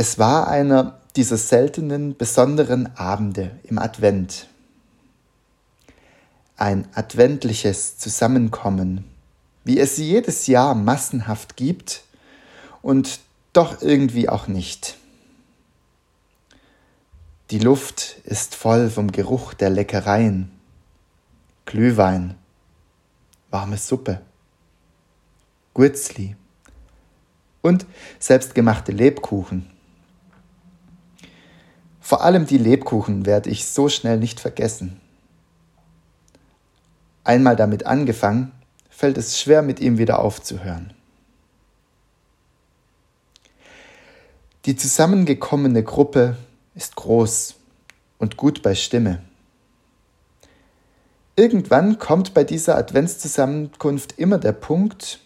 Es war einer dieser seltenen, besonderen Abende im Advent. Ein adventliches Zusammenkommen, wie es jedes Jahr massenhaft gibt und doch irgendwie auch nicht. Die Luft ist voll vom Geruch der Leckereien. Glühwein, warme Suppe, Gurzli und selbstgemachte Lebkuchen. Vor allem die Lebkuchen werde ich so schnell nicht vergessen. Einmal damit angefangen, fällt es schwer, mit ihm wieder aufzuhören. Die zusammengekommene Gruppe ist groß und gut bei Stimme. Irgendwann kommt bei dieser Adventszusammenkunft immer der Punkt,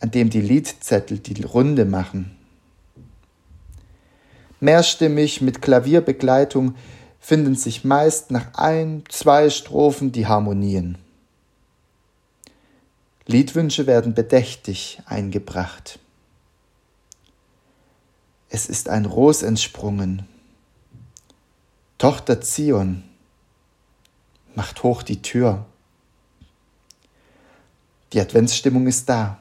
an dem die Liedzettel die Runde machen. Mehrstimmig mit Klavierbegleitung finden sich meist nach ein, zwei Strophen die Harmonien. Liedwünsche werden bedächtig eingebracht. Es ist ein Ros entsprungen. Tochter Zion, macht hoch die Tür. Die Adventsstimmung ist da.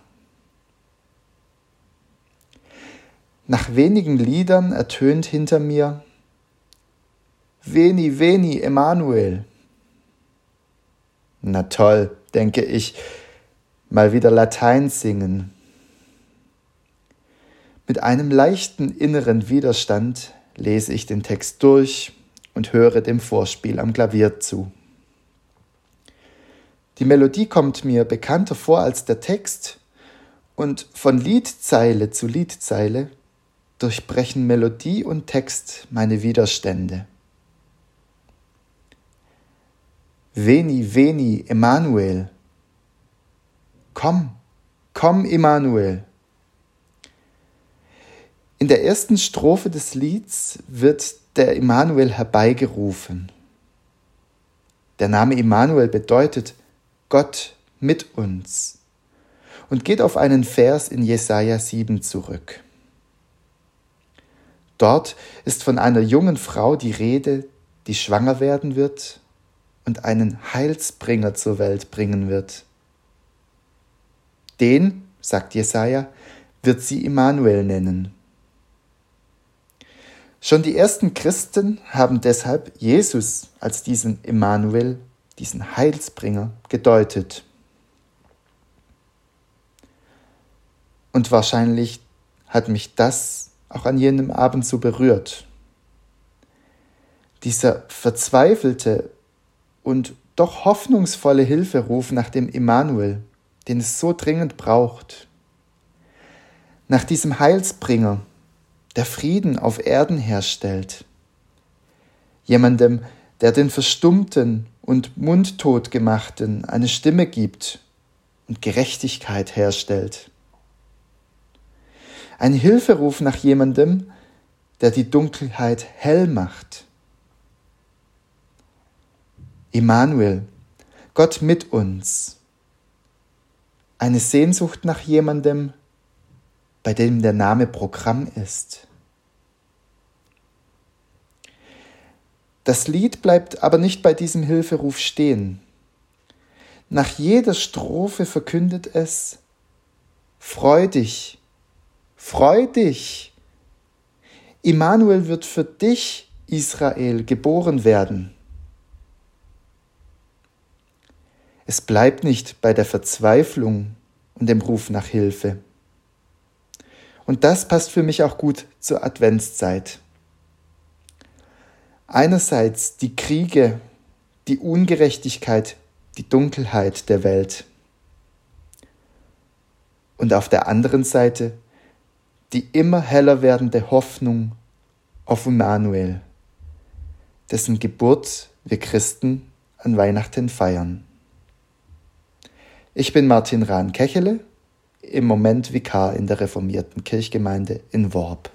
Nach wenigen Liedern ertönt hinter mir Veni, veni, Emanuel. Na toll, denke ich, mal wieder Latein singen. Mit einem leichten inneren Widerstand lese ich den Text durch und höre dem Vorspiel am Klavier zu. Die Melodie kommt mir bekannter vor als der Text und von Liedzeile zu Liedzeile durchbrechen Melodie und Text meine Widerstände. Veni, veni, Emanuel. Komm, komm, Emanuel. In der ersten Strophe des Lieds wird der Emanuel herbeigerufen. Der Name Emanuel bedeutet Gott mit uns und geht auf einen Vers in Jesaja 7 zurück. Dort ist von einer jungen Frau die Rede, die schwanger werden wird und einen Heilsbringer zur Welt bringen wird. Den, sagt Jesaja, wird sie Immanuel nennen. Schon die ersten Christen haben deshalb Jesus als diesen Immanuel, diesen Heilsbringer, gedeutet. Und wahrscheinlich hat mich das auch an jenem Abend so berührt. Dieser verzweifelte und doch hoffnungsvolle Hilferuf nach dem Immanuel, den es so dringend braucht. Nach diesem Heilsbringer, der Frieden auf Erden herstellt. Jemandem, der den Verstummten und Mundtot gemachten eine Stimme gibt und Gerechtigkeit herstellt. Ein Hilferuf nach jemandem, der die Dunkelheit hell macht. Immanuel, Gott mit uns. Eine Sehnsucht nach jemandem, bei dem der Name Programm ist. Das Lied bleibt aber nicht bei diesem Hilferuf stehen. Nach jeder Strophe verkündet es, Freu dich, Freu dich! Immanuel wird für dich, Israel, geboren werden. Es bleibt nicht bei der Verzweiflung und dem Ruf nach Hilfe. Und das passt für mich auch gut zur Adventszeit. Einerseits die Kriege, die Ungerechtigkeit, die Dunkelheit der Welt. Und auf der anderen Seite die immer heller werdende Hoffnung auf Immanuel, dessen Geburt wir Christen an Weihnachten feiern. Ich bin Martin Rahn-Kechele, im Moment Vikar in der reformierten Kirchgemeinde in Worb.